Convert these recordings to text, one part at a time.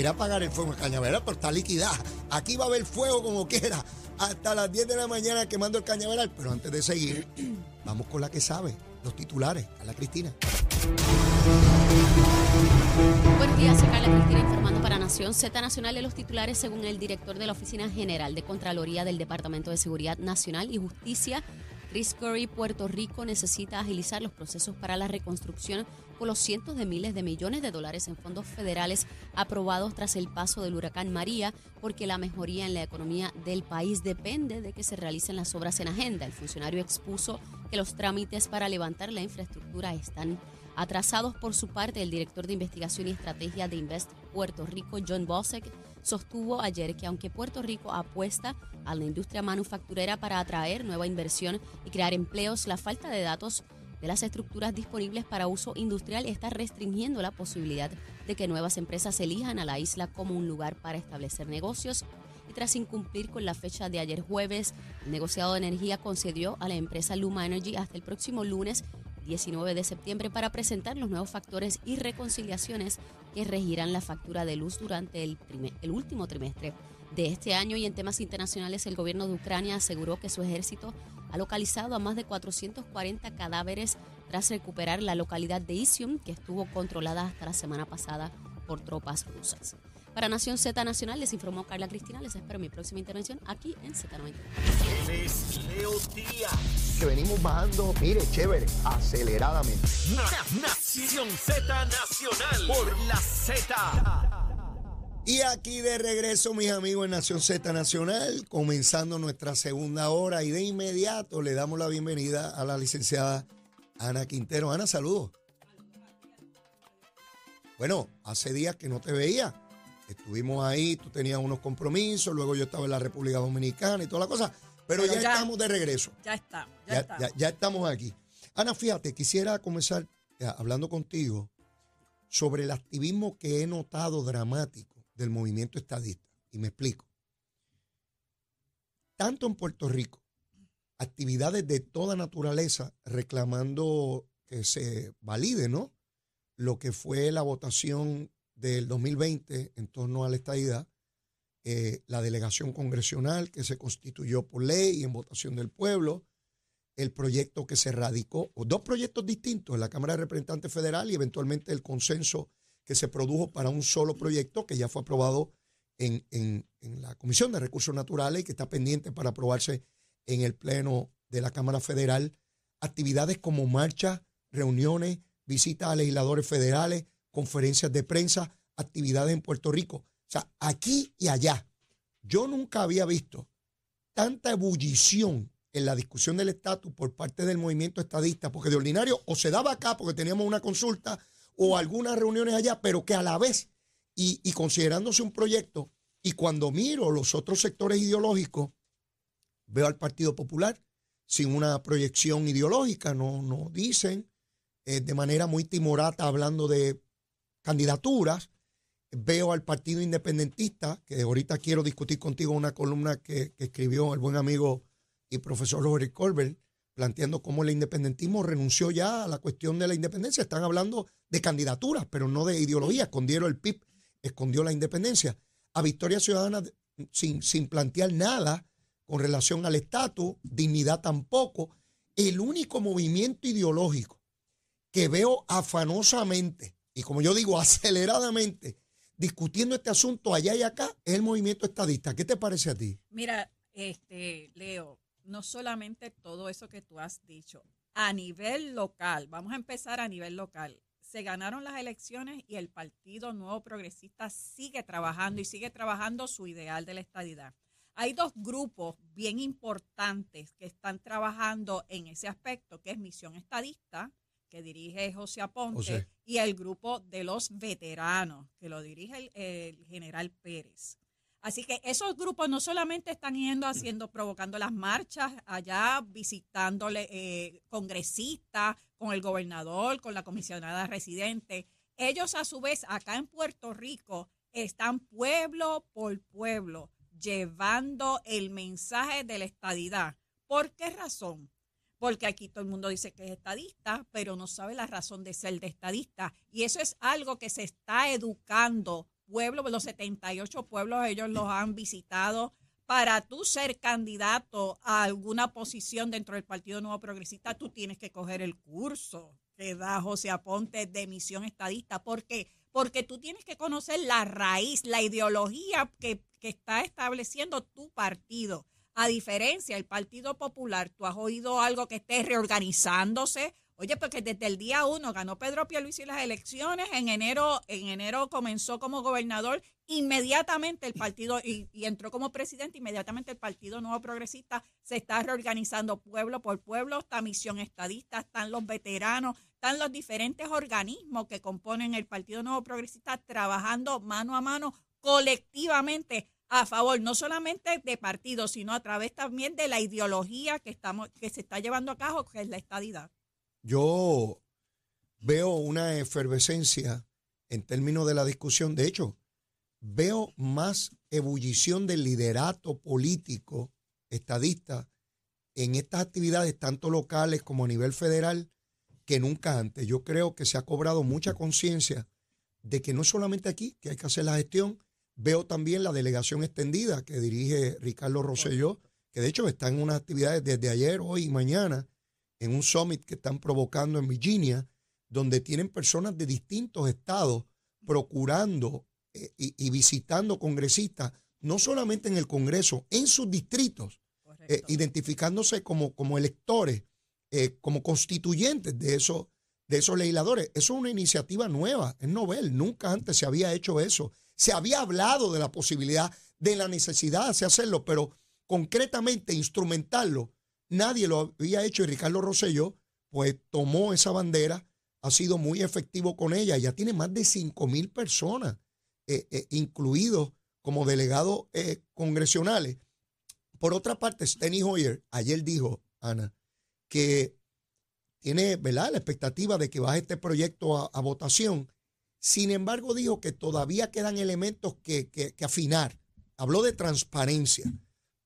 me quiere apagar el fuego en Cañaveral, pero está liquidada. Aquí va a haber fuego como quiera, hasta las 10 de la mañana quemando el Cañaveral. Pero antes de seguir, vamos con la que sabe, los titulares, a la Cristina. Buenos días, soy Carla Cristina informando para Nación Z Nacional de los titulares según el director de la Oficina General de Contraloría del Departamento de Seguridad Nacional y Justicia. Chris Curry, Puerto Rico necesita agilizar los procesos para la reconstrucción los cientos de miles de millones de dólares en fondos federales aprobados tras el paso del huracán María, porque la mejoría en la economía del país depende de que se realicen las obras en agenda. El funcionario expuso que los trámites para levantar la infraestructura están atrasados por su parte. El director de investigación y estrategia de Invest Puerto Rico, John Bosek, sostuvo ayer que aunque Puerto Rico apuesta a la industria manufacturera para atraer nueva inversión y crear empleos, la falta de datos de las estructuras disponibles para uso industrial está restringiendo la posibilidad de que nuevas empresas elijan a la isla como un lugar para establecer negocios. Y tras incumplir con la fecha de ayer jueves, el negociado de energía concedió a la empresa Luma Energy hasta el próximo lunes 19 de septiembre para presentar los nuevos factores y reconciliaciones que regirán la factura de luz durante el, el último trimestre de este año. Y en temas internacionales, el gobierno de Ucrania aseguró que su ejército ha localizado a más de 440 cadáveres tras recuperar la localidad de Isium, que estuvo controlada hasta la semana pasada por tropas rusas. Para Nación Z Nacional les informó Carla Cristina. Les espero en mi próxima intervención aquí en Z90. Leo Que venimos bajando, mire, chévere, aceleradamente. Nación Z Nacional por la Z. Y aquí de regreso, mis amigos en Nación Z Nacional, comenzando nuestra segunda hora y de inmediato le damos la bienvenida a la licenciada Ana Quintero. Ana, saludos. Bueno, hace días que no te veía. Estuvimos ahí, tú tenías unos compromisos, luego yo estaba en la República Dominicana y toda la cosa, pero, ya, estamos de regreso. Ya está, ya, ya estamos aquí. Ana, fíjate, quisiera comenzar eh, hablando contigo sobre el activismo que he notado dramático del movimiento estadista. Y me explico. Tanto en Puerto Rico, actividades de toda naturaleza reclamando que se valide, ¿no? Lo que fue la votación del 2020 en torno a la estadidad, eh, la delegación congresional que se constituyó por ley y en votación del pueblo, el proyecto que se radicó, o dos proyectos distintos en la Cámara de Representantes Federal y eventualmente el consenso que se produjo para un solo proyecto que ya fue aprobado en, en, la Comisión de Recursos Naturales y que está pendiente para aprobarse en el Pleno de la Cámara Federal. Actividades como marchas, reuniones, visitas a legisladores federales, conferencias de prensa, actividades en Puerto Rico. O sea, aquí y allá. Yo nunca había visto tanta ebullición en la discusión del estatus por parte del movimiento estadista, porque de ordinario o se daba acá porque teníamos una consulta o algunas reuniones allá, pero que a la vez, y, considerándose un proyecto, y cuando miro los otros sectores ideológicos, veo al Partido Popular sin una proyección ideológica, no, no dicen eh, de manera muy timorata hablando de candidaturas. Veo al Partido Independentista, que ahorita quiero discutir contigo una columna que, escribió el buen amigo y profesor Robert Colbert, planteando cómo el independentismo renunció ya a la cuestión de la independencia. Están hablando de candidaturas, pero no de ideología. Escondieron el PIB, escondió la independencia. A Victoria Ciudadana sin, sin plantear nada con relación al estatus, dignidad tampoco. El único movimiento ideológico que veo afanosamente y como yo digo, aceleradamente, discutiendo este asunto allá y acá, es el movimiento estadista. ¿Qué te parece a ti? Mira, este, Leo, no solamente todo eso que tú has dicho, a nivel local, vamos a empezar a nivel local. Se ganaron las elecciones y el Partido Nuevo Progresista sigue trabajando y sigue trabajando su ideal de la estadidad. Hay dos grupos bien importantes que están trabajando en ese aspecto, que es Misión Estadista, que dirige José Aponte, y el grupo de los veteranos, que lo dirige el, general Pérez. Así que esos grupos no solamente están yendo haciendo, provocando las marchas allá, visitándole eh, congresistas, con el gobernador, con la comisionada residente. Ellos a su vez acá en Puerto Rico están pueblo por pueblo llevando el mensaje de la estadidad. ¿Por qué razón? porque aquí todo el mundo dice que es estadista, pero no sabe la razón de ser de estadista. Y eso es algo que se está educando. Pueblos, los 78 pueblos, ellos los han visitado. Para tú ser candidato a alguna posición dentro del Partido Nuevo Progresista, tú tienes que coger el curso que da José Aponte de misión estadista. ¿Por qué? Porque tú tienes que conocer la raíz, la ideología que, que está estableciendo tu partido. A diferencia del Partido Popular, ¿tú has oído algo que esté reorganizándose? Oye, porque desde el día uno ganó Pedro Pierluisi las elecciones, en enero, en enero comenzó como gobernador, inmediatamente el partido, y, y, entró como presidente, inmediatamente el Partido Nuevo Progresista se está reorganizando pueblo por pueblo, esta misión estadista, están los veteranos, están los diferentes organismos que componen el Partido Nuevo Progresista trabajando mano a mano colectivamente a favor no solamente de partidos, sino a través también de la ideología que estamos que se está llevando a cabo, que es la estadidad. Yo veo una efervescencia en términos de la discusión. De hecho, veo más ebullición del liderato político estadista en estas actividades, tanto locales como a nivel federal, que nunca antes. Yo creo que se ha cobrado mucha conciencia de que no solamente aquí que hay que hacer la gestión, Veo también la delegación extendida que dirige Ricardo Rosselló, que de hecho está en unas actividades desde ayer, hoy y mañana, en un summit que están provocando en Virginia, donde tienen personas de distintos estados procurando eh, y, visitando congresistas, no solamente en el Congreso, en sus distritos, eh, identificándose como, como electores, eh, como constituyentes de esos, de esos legisladores. Eso es una iniciativa nueva, es novel, nunca antes se había hecho eso. Se había hablado de la posibilidad, de la necesidad de hacerlo, pero concretamente instrumentarlo, nadie lo había hecho y Ricardo Rosselló pues tomó esa bandera, ha sido muy efectivo con ella, ya tiene más de 5 mil personas eh, eh, incluidos como delegados eh, congresionales. Por otra parte, Steny Hoyer ayer dijo, Ana, que tiene ¿verdad? la expectativa de que baje este proyecto a votación sin embargo, dijo que todavía quedan elementos que, afinar. Habló de transparencia.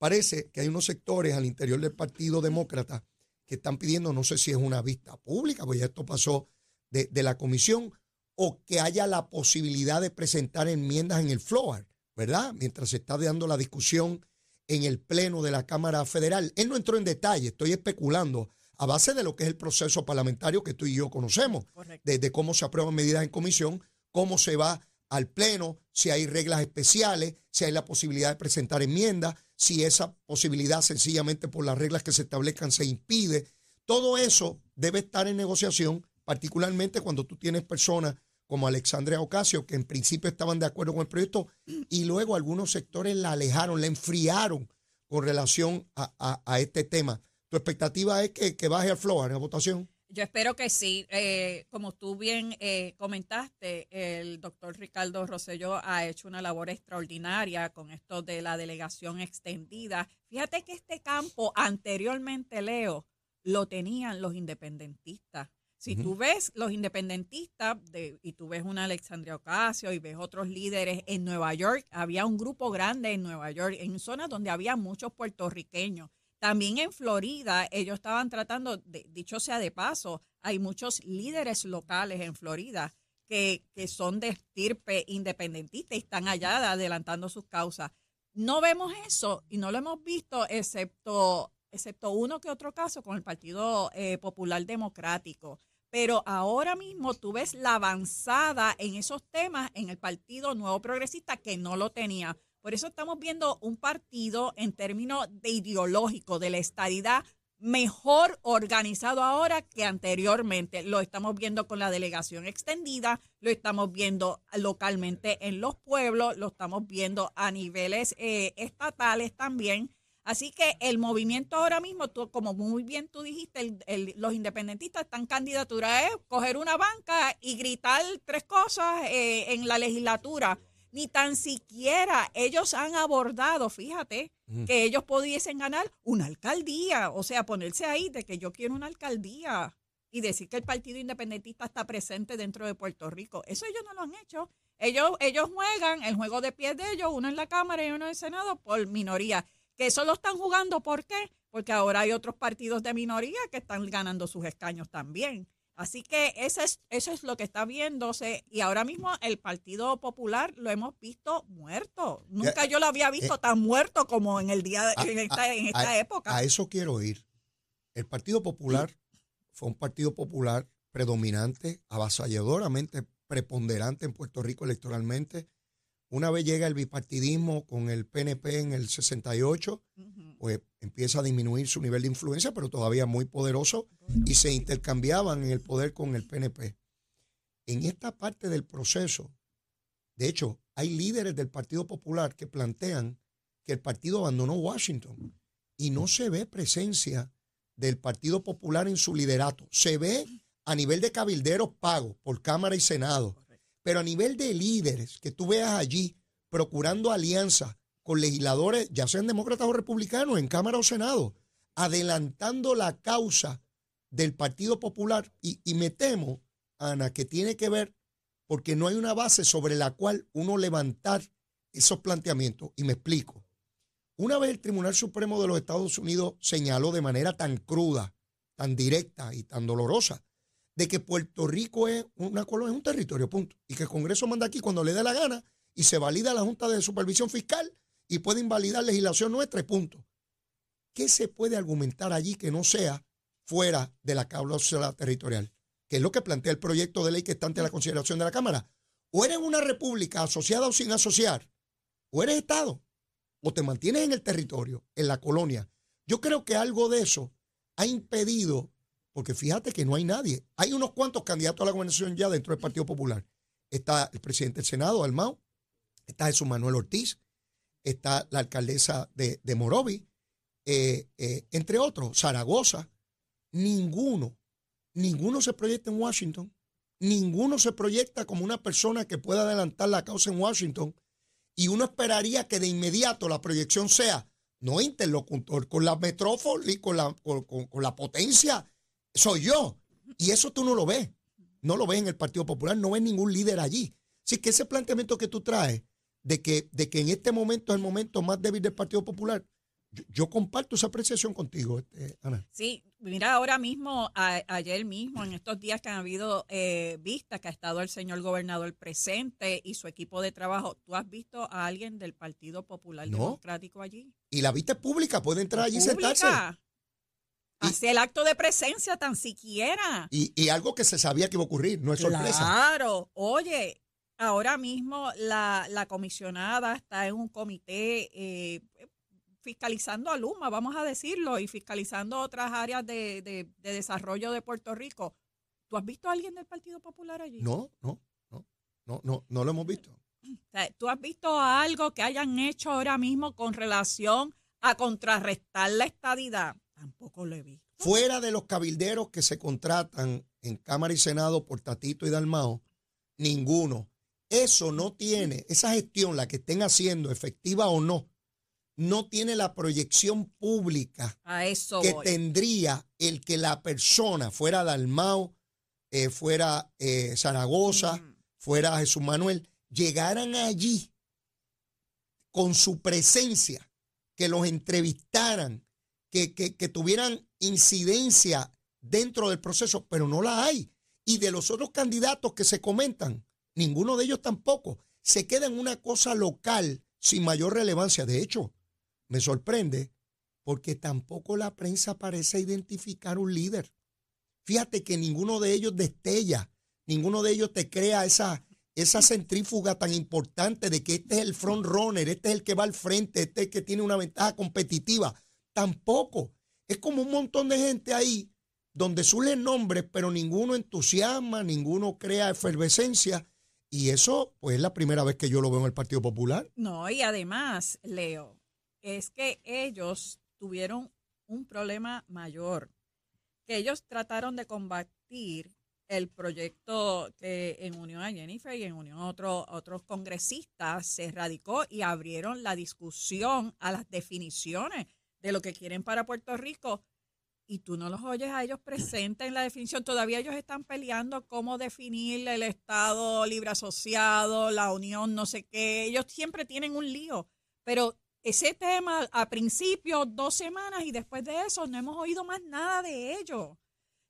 Parece que hay unos sectores al interior del Partido Demócrata que están pidiendo, no sé si es una vista pública, porque ya esto pasó de, la comisión, o que haya la posibilidad de presentar enmiendas en el floor, ¿verdad? Mientras se está dando la discusión en el Pleno de la Cámara Federal. Él no entró en detalle, estoy especulando a base de lo que es el proceso parlamentario que tú y yo conocemos, desde cómo se aprueban medidas en comisión, cómo se va al Pleno, si hay reglas especiales, si hay la posibilidad de presentar enmiendas, si esa posibilidad sencillamente por las reglas que se establezcan se impide. Todo eso debe estar en negociación, particularmente cuando tú tienes personas como Alexandria Ocasio, que en principio estaban de acuerdo con el proyecto, y luego algunos sectores la alejaron, la enfriaron con relación a este tema. ¿Tu expectativa es que, baje al floor en la votación? Yo espero que sí. Eh, como tú bien eh, comentaste, el doctor Ricardo Rosselló ha hecho una labor extraordinaria con esto de la delegación extendida. Fíjate que este campo anteriormente, Leo, lo tenían los independentistas. Si tú ves los independentistas de, y tú ves una Alexandria Ocasio y ves otros líderes en Nueva York, había un grupo grande en Nueva York, en zonas donde había muchos puertorriqueños. También en Florida, ellos estaban tratando, dicho sea de paso, hay muchos líderes locales en Florida que, que son de estirpe independentista y están allá adelantando sus causas. No vemos eso y no lo hemos visto excepto, excepto uno que otro caso con el Partido eh, Popular Democrático. Pero ahora mismo tú ves la avanzada en esos temas en el Partido Nuevo Progresista que no lo tenía. Por eso estamos viendo un partido en términos de ideológico, de la estadidad, mejor organizado ahora que anteriormente. Lo estamos viendo con la delegación extendida, lo estamos viendo localmente en los pueblos, lo estamos viendo a niveles eh, estatales también. Así que el movimiento ahora mismo, tú, como muy bien tú dijiste, los independentistas están candidatura es coger una banca y gritar tres cosas eh, en la legislatura ni tan siquiera ellos han abordado, fíjate, que ellos pudiesen ganar una alcaldía, o sea, ponerse ahí de que yo quiero una alcaldía y decir que el Partido Independentista está presente dentro de Puerto Rico. Eso ellos no lo han hecho. Ellos, ellos juegan el juego de pies de ellos, uno en la Cámara y uno en el Senado, por minoría. Que eso lo están jugando, ¿por qué? porque ahora hay otros partidos de minoría que están ganando sus escaños también. Así que eso es, eso es lo que está viéndose y ahora mismo el Partido Popular lo hemos visto muerto. Nunca yo lo había visto eh, tan muerto como en el día a- en esta, en esta a- época. A eso quiero ir. El Partido Popular fue un partido popular predominante, avasalladoramente preponderante en Puerto Rico electoralmente. Una vez llega el bipartidismo con el PNP en el 68, Ujú. pues empieza a disminuir su nivel de influencia, pero todavía muy poderoso, y se intercambiaban en el poder con el PNP. En esta parte del proceso, de hecho, hay líderes del Partido Popular que plantean que el partido abandonó Washington y no se ve presencia del Partido Popular en su liderato. Se ve a nivel de cabilderos pagos por Cámara y Senado, pero a nivel de líderes que tú veas allí procurando alianzas con legisladores, ya sean demócratas o republicanos, en Cámara o Senado, adelantando la causa del Partido Popular. Y, y me temo, Ana, que tiene que ver porque no hay una base sobre la cual uno levantar esos planteamientos. Y me explico. Una vez el Tribunal Supremo de los Estados Unidos señaló de manera tan cruda, tan directa y tan dolorosa de que Puerto Rico es una colonia, es un territorio, punto. Y que el Congreso manda aquí cuando le dé la gana y se valida la Junta de Supervisión Fiscal y puede invalidar legislación nuestra punto. ¿Qué se puede argumentar allí que no sea fuera de la cláusula territorial? Que es lo que plantea el proyecto de ley que está ante la consideración de la Cámara. O eres una república asociada o sin asociar, o eres Estado, o te mantienes en el territorio, en la colonia. Yo creo que algo de eso ha impedido, porque fíjate que no hay nadie. Hay unos cuantos candidatos a la gobernación ya dentro del Partido Popular. Está el presidente del Senado, Almao, está Jesús Manuel Ortiz, está la alcaldesa de, de eh, eh, entre otros, Zaragoza. Ninguno, ninguno se proyecta en Washington. Ninguno se proyecta como una persona que pueda adelantar la causa en Washington. Y uno esperaría que de inmediato la proyección sea no interlocutor con la metrópoli, con la, con la potencia, soy yo. Y eso tú no lo ves. No lo ves en el Partido Popular, no ves ningún líder allí. Así que ese planteamiento que tú traes de que, de que en este momento es el momento más débil del Partido Popular, yo, yo comparto esa apreciación contigo, este, Ana. Sí, mira, ahora mismo, a- ayer mismo, en estos días que han habido eh, vistas, que ha estado el señor gobernador presente y su equipo de trabajo, ¿tú has visto a alguien del Partido Popular No. Democrático allí? Y la vista es pública, puede entrar allí y sentarse. Hace el acto de presencia tan siquiera. Y, y algo que se sabía que iba a ocurrir, no es sorpresa. Claro, oye, ahora mismo la, la comisionada está en un comité eh, fiscalizando a Luma, vamos a decirlo, y fiscalizando otras áreas de, de- de desarrollo de Puerto Rico. ¿Tú has visto a alguien del Partido Popular allí? No, no, no, no, no, no lo hemos visto. ¿Tú has visto algo que hayan hecho ahora mismo con relación a contrarrestar la estadidad? Tampoco lo he visto. Fuera de los cabilderos que se contratan en Cámara y Senado por Tatito y Dalmao, ninguno. Eso no tiene, esa gestión, la que estén haciendo, efectiva o no, no tiene la proyección pública A eso que voy. tendría el que la persona fuera Dalmao, eh, fuera eh, Zaragoza, Mm. fuera Jesús Manuel, llegaran allí con su presencia, que los entrevistaran, que, tuvieran incidencia dentro del proceso, pero no la hay. Y de los otros candidatos que se comentan, ninguno de ellos tampoco. Se queda en una cosa local sin mayor relevancia. De hecho, me sorprende porque tampoco la prensa parece identificar un líder. Fíjate que ninguno de ellos destella, ninguno de ellos te crea esa, esa centrífuga tan importante de que este es el front runner, este es el que va al frente, este es el que tiene una ventaja competitiva. Tampoco. Es como un montón de gente ahí donde surgen nombres, pero ninguno entusiasma, ninguno crea efervescencia. Y eso, pues, es la primera vez que yo lo veo en el Partido Popular. No, y además, Leo, es que ellos tuvieron un problema mayor, que ellos trataron de combatir el proyecto que en unión a Jennifer y en unión a otro- otros congresistas se radicó y abrieron la discusión a las definiciones de lo que quieren para Puerto Rico. Y tú no los oyes a ellos presentes en la definición. Todavía ellos están peleando cómo definir el Estado libre asociado, la unión, no sé qué. Ellos siempre tienen un lío. Pero ese tema a principio, dos semanas, y después de eso no hemos oído más nada de ello.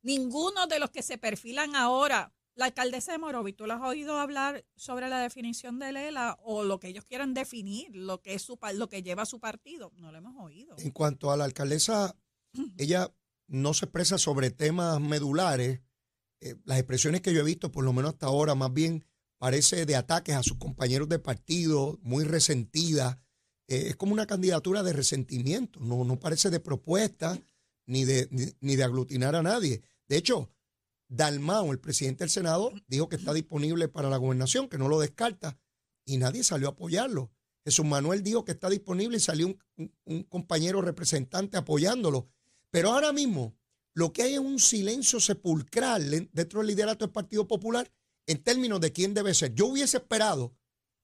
Ninguno de los que se perfilan ahora, la alcaldesa de Morovi, ¿tú la has oído hablar sobre la definición de Lela o lo que ellos quieran definir, lo que es su lo que lleva su partido? No lo hemos oído. En cuanto a la alcaldesa, ella no se expresa sobre temas medulares. Eh, las expresiones que yo he visto, por lo menos hasta ahora, más bien parece de ataques a sus compañeros de partido, muy resentida. Eh, es como una candidatura de resentimiento, no, no parece de propuesta ni de, ni, de aglutinar a nadie. De hecho, Dalmao, el presidente del Senado, dijo que está disponible para la gobernación, que no lo descarta, y nadie salió a apoyarlo. Jesús Manuel dijo que está disponible y salió un compañero representante apoyándolo. Pero ahora mismo lo que hay es un silencio sepulcral dentro del liderato del Partido Popular en términos de quién debe ser. Yo hubiese esperado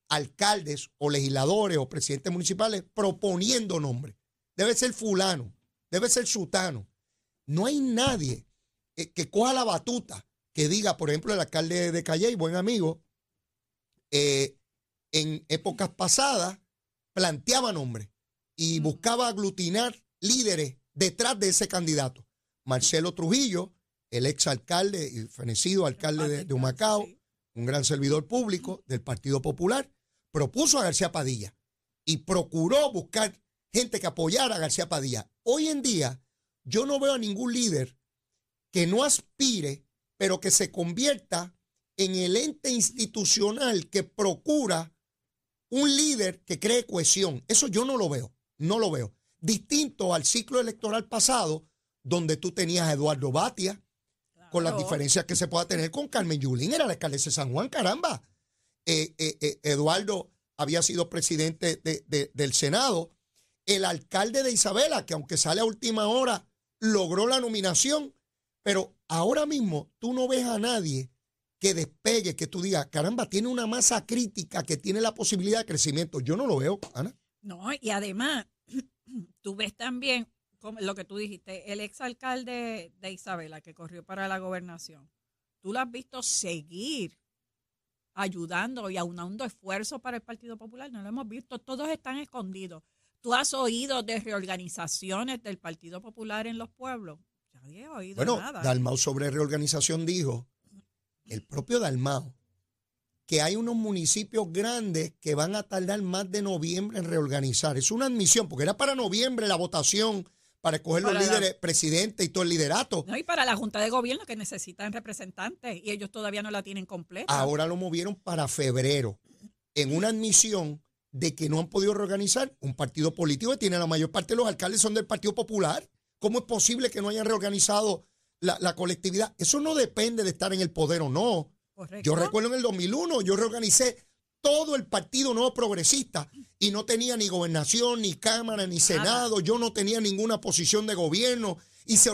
alcaldes o legisladores o presidentes municipales proponiendo nombres. Debe ser fulano, debe ser sutano. No hay nadie que coja la batuta que diga, por ejemplo, el alcalde de Calle, buen amigo, eh, en épocas pasadas planteaba nombres y buscaba aglutinar líderes detrás de ese candidato. Marcelo Trujillo, el exalcalde y fenecido alcalde de, Humacao, un gran servidor público del Partido Popular, propuso a García Padilla y procuró buscar gente que apoyara a García Padilla. Hoy en día yo no veo a ningún líder que no aspire, pero que se convierta en el ente institucional que procura un líder que cree cohesión. Eso yo no lo veo, no lo veo distinto al ciclo electoral pasado, donde tú tenías a Eduardo Batia, con las diferencias que se pueda tener con Carmen Yulín, era la alcaldesa de San Juan, caramba. Eh, eh, eh, Eduardo había sido presidente del Senado. El alcalde de Isabela, que aunque sale a última hora, logró la nominación, pero ahora mismo tú no ves a nadie que despegue, que tú digas, caramba, tiene una masa crítica que tiene la posibilidad de crecimiento. Yo no lo veo, Ana. No, y además, tú ves también lo que tú dijiste, el exalcalde de Isabela que corrió para la gobernación, tú lo has visto seguir ayudando y aunando esfuerzos para el Partido Popular, no lo hemos visto, todos están escondidos. ¿Tú has oído de reorganizaciones del Partido Popular en los pueblos? Nadie ha oído bueno, nada. Dalmau sobre reorganización dijo, el propio Dalmau, que hay unos municipios grandes que van a tardar más de noviembre en reorganizar. Es una admisión, porque era para noviembre la votación para escoger los líderes, presidente y todo el liderato. No, y para la Junta de Gobierno que necesitan representantes y ellos todavía no la tienen completa. Ahora lo movieron para febrero en una admisión de que no han podido reorganizar un partido político que tiene la mayor parte de los alcaldes son del Partido Popular. ¿Cómo es posible que no hayan reorganizado la, la colectividad? Eso no depende de estar en el poder o no. Yo recuerdo en el 2001, yo reorganicé todo el Partido Nuevo Progresista y no tenía ni gobernación, ni Cámara, ni Senado, yo no tenía ninguna posición de gobierno y se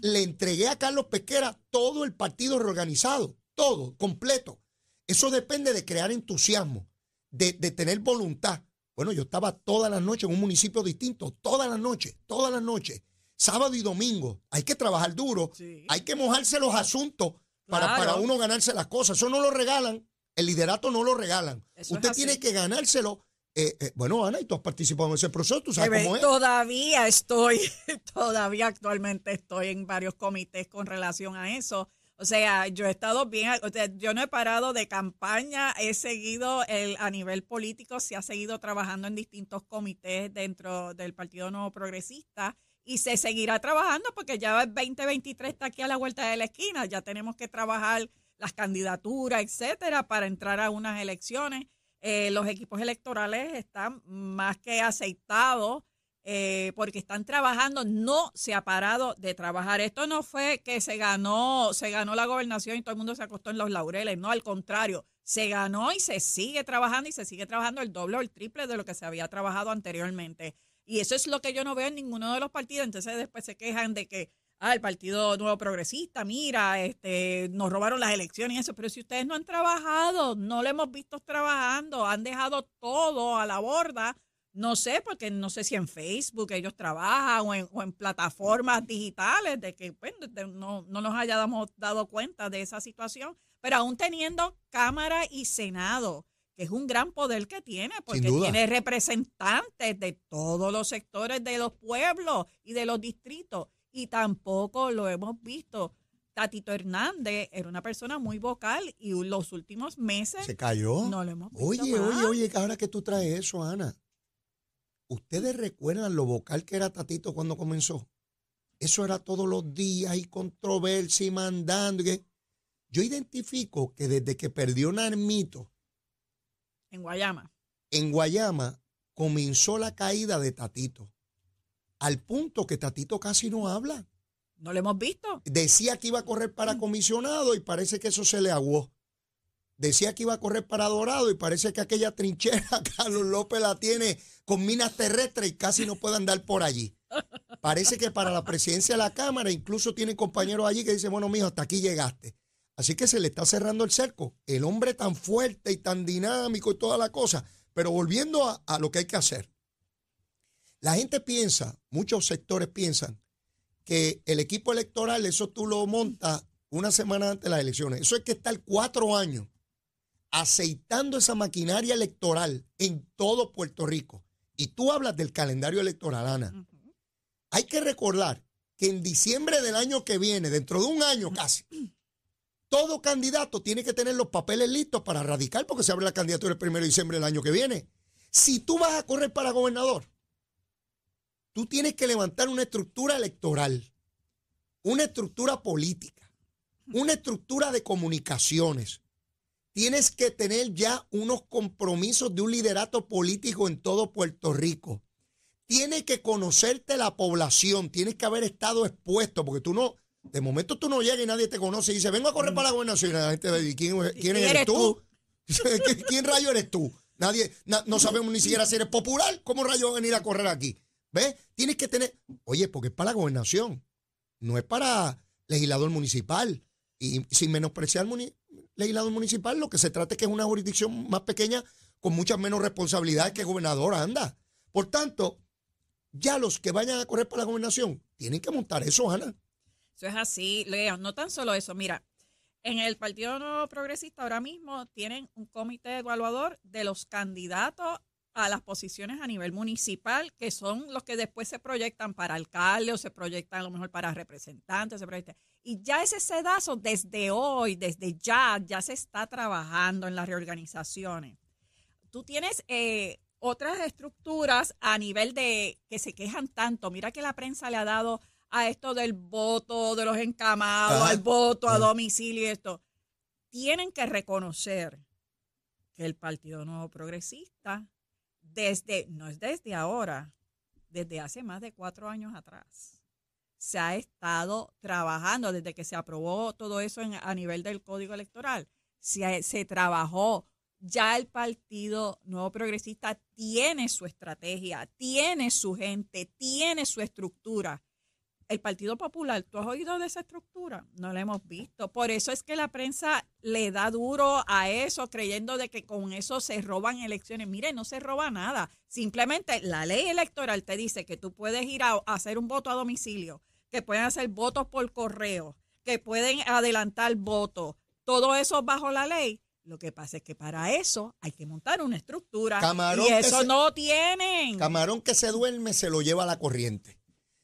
le entregué a Carlos Pesquera todo el partido reorganizado, todo, completo. Eso depende de crear entusiasmo, de, tener voluntad. Bueno, yo estaba todas las noches en un municipio distinto, todas las noches, todas las noches, sábado y domingo. Hay que trabajar duro, hay que mojarse los asuntos para, para uno ganarse las cosas. Eso no lo regalan. El liderato no lo regalan. Usted tiene que ganárselo. Eh, eh, bueno, Ana, y tú has participado en ese proceso, tú sabes cómo es. Todavía estoy, todavía actualmente estoy en varios comités con relación a eso. O sea, yo he estado bien, o sea, yo no he parado de campaña, he seguido el, a nivel político, se ha seguido trabajando en distintos comités dentro del Partido Nuevo Progresista y se seguirá trabajando porque ya el 2023 está aquí a la vuelta de la esquina, ya tenemos que trabajar las candidaturas, etcétera, para entrar a unas elecciones. Eh, los equipos electorales están más que aceitados eh, porque están trabajando, no se ha parado de trabajar. Esto no fue que se ganó, se ganó la gobernación y todo el mundo se acostó en los laureles, no, al contrario, se ganó y se sigue trabajando y se sigue trabajando el doble o el triple de lo que se había trabajado anteriormente. Y eso es lo que yo no veo en ninguno de los partidos. Entonces después se quejan de que, ah, el Partido Nuevo Progresista, mira, este, nos robaron las elecciones y eso. Pero si ustedes no han trabajado, no lo hemos visto trabajando, han dejado todo a la borda. No sé, porque no sé si en Facebook ellos trabajan o en, plataformas digitales, de que pues, no, no nos hayamos dado cuenta de esa situación. Pero aún teniendo Cámara y Senado, que es un gran poder que tiene, porque tiene representantes de todos los sectores de los pueblos y de los distritos. Y tampoco lo hemos visto. Tatito Hernández era una persona muy vocal y los últimos meses Se cayó. no lo hemos visto. Oye, más. oye, oye, ahora que tú traes eso, Ana. ¿Ustedes recuerdan lo vocal que era Tatito cuando comenzó? Eso era todos los días y controversia y mandando. Yo identifico que desde que perdió Narmito En Guayama. en Guayama comenzó la caída de Tatito. Al punto que Tatito casi no habla. No lo hemos visto. Decía que iba a correr para comisionado y parece que eso se le aguó. Decía que iba a correr para Dorado y parece que aquella trinchera Carlos López la tiene con minas terrestres y casi no puede andar por allí. Parece que para la presidencia de la Cámara incluso tiene compañeros allí que dicen, bueno, mijo, hasta aquí llegaste. Así que se le está cerrando el cerco. El hombre tan fuerte y tan dinámico y toda la cosa. Pero volviendo a, a lo que hay que hacer. La gente piensa, muchos sectores piensan, que el equipo electoral, eso tú lo montas una semana antes de las elecciones. Eso es que estar cuatro años aceitando esa maquinaria electoral en todo Puerto Rico. Y tú hablas del calendario electoral, Ana. Hay que recordar que en diciembre del año que viene, dentro de un año casi, todo candidato tiene que tener los papeles listos para radicar porque se abre la candidatura el primero de diciembre del año que viene. Si tú vas a correr para gobernador, tú tienes que levantar una estructura electoral, una estructura política, una estructura de comunicaciones. Tienes que tener ya unos compromisos de un liderato político en todo Puerto Rico. Tiene que conocerte la población, tienes que haber estado expuesto, porque tú no, de momento tú no llegas y nadie te conoce y dice, vengo a correr para la gobernación. Y la gente dice, ¿quién, quién eres, eres tú? ¿Quién- ¿Quién rayo eres tú? Nadie, na- no sabemos ni siquiera si eres popular. ¿Cómo rayo venir a correr aquí? ¿Ves? Tienes que tener, oye, porque es para la gobernación, no es para legislador municipal. Y sin menospreciar muni- legislador municipal, lo que se trata es que es una jurisdicción más pequeña con muchas menos responsabilidades que gobernador anda. Por tanto, ya los que vayan a correr para la gobernación tienen que montar eso, Ana. Eso es así, Leo. No tan solo eso. Mira, en el Partido Progresista ahora mismo tienen un comité evaluador de los candidatos a las posiciones a nivel municipal, que son los que después se proyectan para alcalde o se proyectan a lo mejor para representantes. Se proyectan. Y ya ese sedazo desde hoy, desde ya, ya se está trabajando en las reorganizaciones. Tú tienes eh, otras estructuras a nivel de que se quejan tanto. Mira que la prensa le ha dado a esto del voto de los encamados, Ajá, al voto a domicilio y esto. Tienen que reconocer que el Partido Nuevo Progresista, desde, no es desde ahora, desde hace más de cuatro años atrás, se ha estado trabajando desde que se aprobó todo eso en- a nivel del Código Electoral. Se, se trabajó. Ya el Partido Nuevo Progresista tiene su estrategia, tiene su gente, tiene su estructura. El Partido Popular, ¿tú has oído de esa estructura? No la hemos visto. Por eso es que la prensa le da duro a eso, creyendo de que con eso se roban elecciones. Mire, no se roba nada. Simplemente la ley electoral te dice que tú puedes ir a, hacer un voto a domicilio, que pueden hacer votos por correo, que pueden adelantar votos. Todo eso bajo la ley. Lo que pasa es que para eso hay que montar una estructura. Camarón y eso se- no tienen. Camarón que se duerme se lo lleva a la corriente.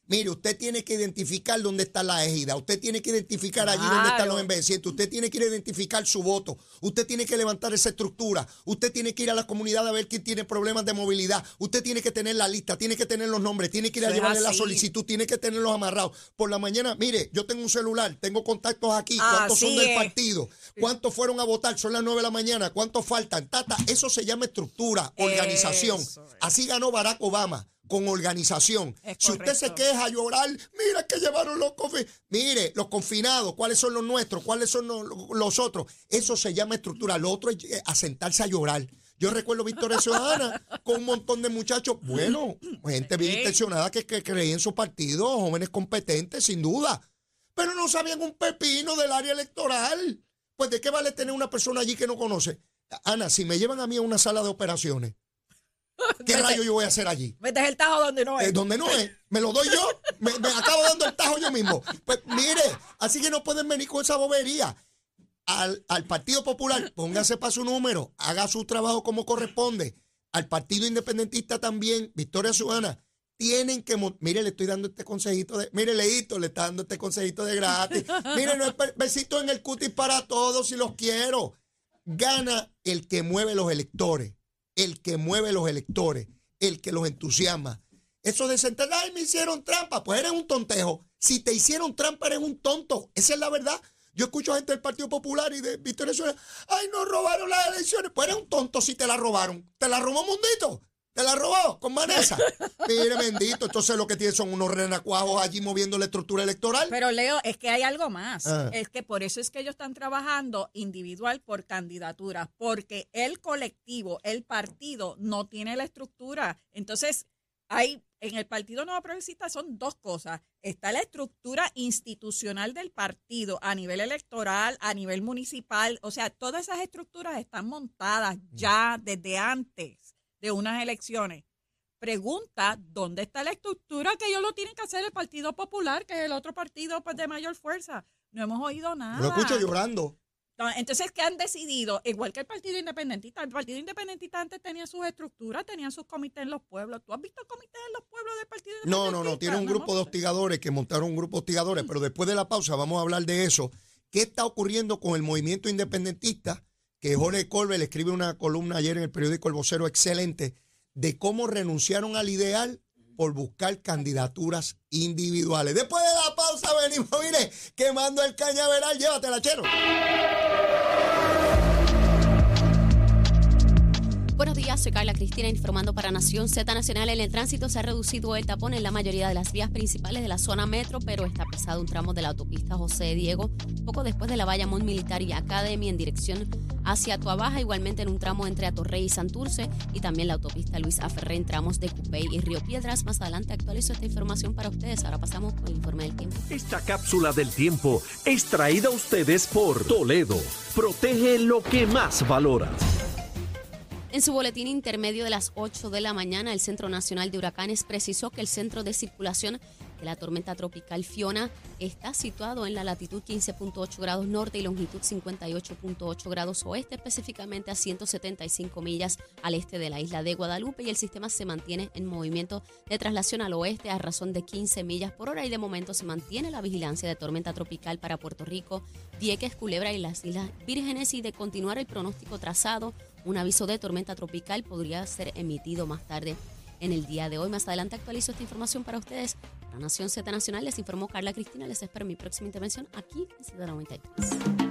Mire, usted tiene que identificar dónde está la ejida, usted tiene que identificar allí dónde están los envejecientes, usted tiene que ir a identificar su voto, usted tiene que levantar esa estructura, usted tiene que ir a la comunidad a ver quién tiene problemas de movilidad, usted tiene que tener la lista, tiene que tener los nombres, tiene que ir a llevarle la solicitud, tiene que tenerlos amarrados. Por la mañana, mire, yo tengo un celular, tengo contactos aquí, cuántos son del es. partido, cuántos fueron a votar, son las nueve de la mañana, cuántos faltan, tata, eso se llama estructura, organización. Eso. Así ganó Barack Obama, con organización. Es si usted se queja a llorar, mira que llevaron los confinados. Mire, los confinados, ¿cuáles son los nuestros? ¿Cuáles son los, los otros? Eso se llama estructura. Lo otro es eh, a sentarse a llorar. Yo recuerdo Victoria Ciudadana con un montón de muchachos, bueno, gente bien intencionada que, que creía en su partido, jóvenes competentes, sin duda, pero no sabían un pepino del área electoral. Pues, ¿de qué vale tener una persona allí que no conoce? Ana, si me llevan a mí a una sala de operaciones, ¿qué rayo yo voy a hacer allí? Metes el tajo donde no es. Eh, donde no es, me lo doy yo, me, me acabo dando el tajo yo mismo. Pues mire, así que no pueden venir con esa bobería. al, al Partido Popular, póngase para su número, haga su trabajo como corresponde. Al Partido Independentista también, Victoria Ciudadana, tienen que. Mire, le estoy dando este consejito de. Mire, Leito, le está dando este consejito de gratis. Mire, no es besito en el cutis para todos si los quiero. Gana el que mueve los electores. El que mueve los electores. El que los entusiasma. Eso de ay, me hicieron trampa. Pues eres un tontejo. Si te hicieron trampa, eres un tonto. Esa es la verdad. Yo escucho gente del Partido Popular y de Victoria Ciudadana, ay, nos robaron las elecciones. Pues eres un tonto si te la robaron. Te la robó Mundito. ¿Te la robó con Vanessa? Mire, bendito. Entonces lo que tiene son unos renacuajos allí moviendo la estructura electoral. Pero Leo, es que hay algo más. Ah. Es que por eso es que ellos están trabajando individual por candidatura, porque el colectivo, el partido, no tiene la estructura. Entonces, hay en el Partido Nuevo Progresista son dos cosas. Está la estructura institucional del partido a nivel electoral, a nivel municipal. O sea, todas esas estructuras están montadas ya desde antes de unas elecciones. Pregunta, ¿dónde está la estructura que ellos lo tienen que hacer el Partido Popular, que es el otro partido pues, de mayor fuerza? No hemos oído nada. Lo escucho llorando. Entonces, ¿qué han decidido? Igual que el Partido Independentista. El Partido Independentista antes tenía sus estructuras, tenía sus comités en los pueblos. ¿Tú has visto comités en los pueblos del Partido Independentista? No, no, no. Tiene un grupo de hostigadores que montaron un grupo de hostigadores, pero después de la pausa vamos a hablar de eso. ¿Qué está ocurriendo con el movimiento independentista? Que Jorge Colbert escribe una columna ayer en el periódico El Vocero excelente de cómo renunciaron al ideal por buscar candidaturas individuales. Después de la pausa venimos, mire, quemando el cañaveral, llévatela, chero. Soy Carla Cristina informando para Nación Z Nacional. En el tránsito se ha reducido el tapón en la mayoría de las vías principales de la zona metro, pero está pesado un tramo de la autopista José Diego, poco después de la valla Militar y Academy en dirección hacia Tuabaja, igualmente en un tramo entre Atorrey y Santurce, y también la autopista Luis Aferré en tramos de Cupey y Río Piedras. Más adelante actualizo esta información para ustedes. Ahora pasamos por el informe del tiempo. Esta cápsula del tiempo es traída a ustedes por Toledo. Protege lo que más valoras. En su boletín intermedio de las 8 de la mañana, el Centro Nacional de Huracanes precisó que el centro de circulación de la tormenta tropical Fiona está situado en la latitud 15.8 grados norte y longitud 58.8 grados oeste, específicamente a 175 millas al este de la isla de Guadalupe y el sistema se mantiene en movimiento de traslación al oeste a razón de 15 millas por hora y de momento se mantiene la vigilancia de tormenta tropical para Puerto Rico, Vieques, Culebra y las Islas Vírgenes y de continuar el pronóstico trazado un aviso de tormenta tropical podría ser emitido más tarde en el día de hoy. Más adelante actualizo esta información para ustedes. La Nación Z Nacional les informó Carla Cristina. Les espero mi próxima intervención aquí en Z93.